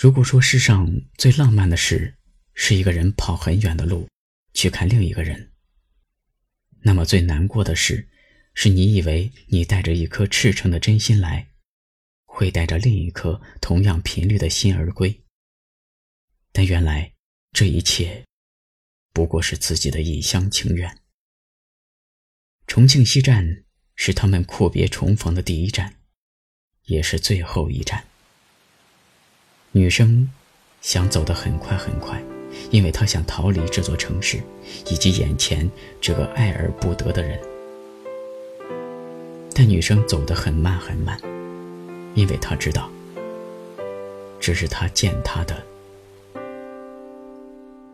如果说世上最浪漫的事，是一个人跑很远的路去看另一个人，那么最难过的事，是你以为你带着一颗赤诚的真心来，会带着另一颗同样频率的心而归。但原来这一切，不过是自己的一厢情愿。重庆西站是他们阔别重逢的第一站，也是最后一站。女生想走得很快很快。因为她想逃离这座城市，以及眼前这个爱而不得的人。但女生走得很慢很慢，因为她知道，这是他见她的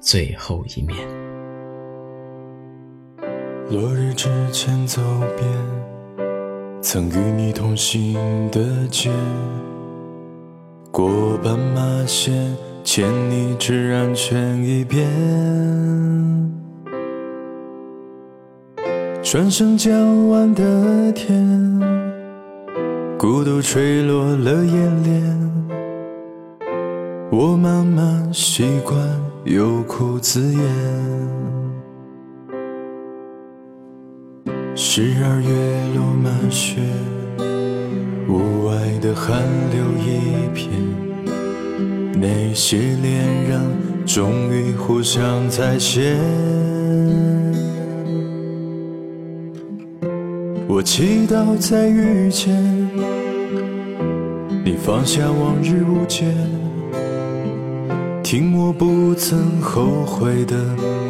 最后一面。落日之前走遍曾与你同行的街，过斑马线。牵你至安全一边，转身江晚的天，孤独吹落了眼帘。我慢慢习惯有苦自言。十二月落满雪，屋外的寒流一片。那些恋人终于互相再见，我祈祷再遇见你，放下往日无解，听我不曾后悔的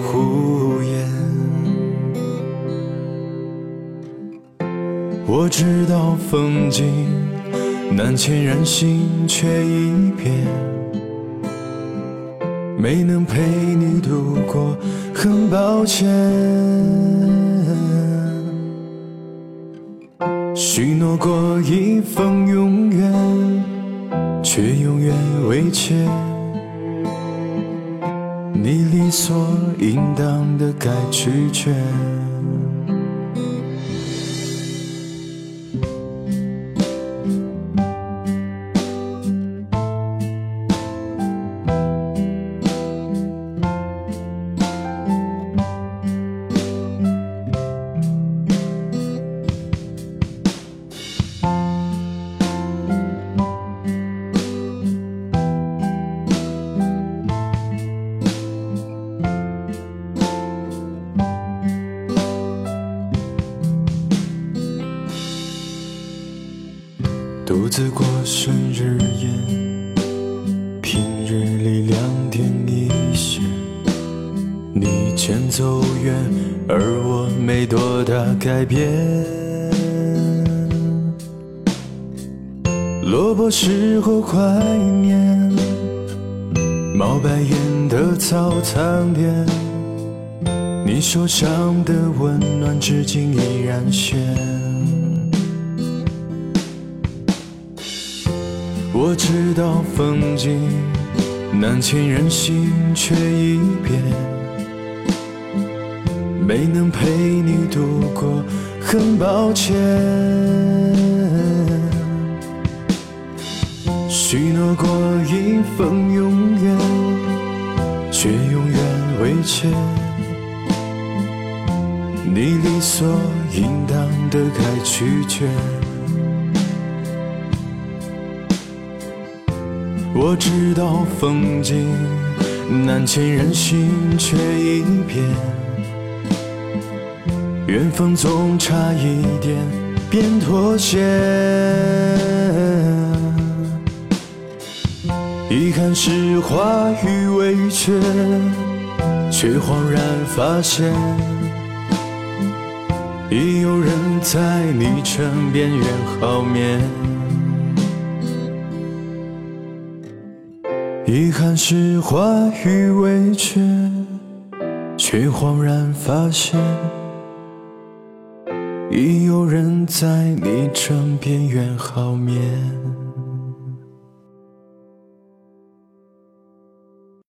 胡我知道风景难牵人心，却已变。没能陪你度过，很抱歉。许诺过一份永远，却永远未见。你理所应当的该拒绝。独自过生日宴，平日里两点一线，你牵走远，而我没多大改变。萝卜时候怀念，冒白烟的早餐店，你手上的温暖至今依然鲜。我知道风景难牵人心，却已变。没能陪你度过，很抱歉。许诺过一份永远，却永远未见。你理所应当的该拒绝。我知道风景难牵人心，却已变。缘分总差一点便妥协。遗憾是话语未决，却恍然发现，已有人在你枕边远好眠。遗憾是话语未决，却恍然发现，已有人在你枕边远好眠。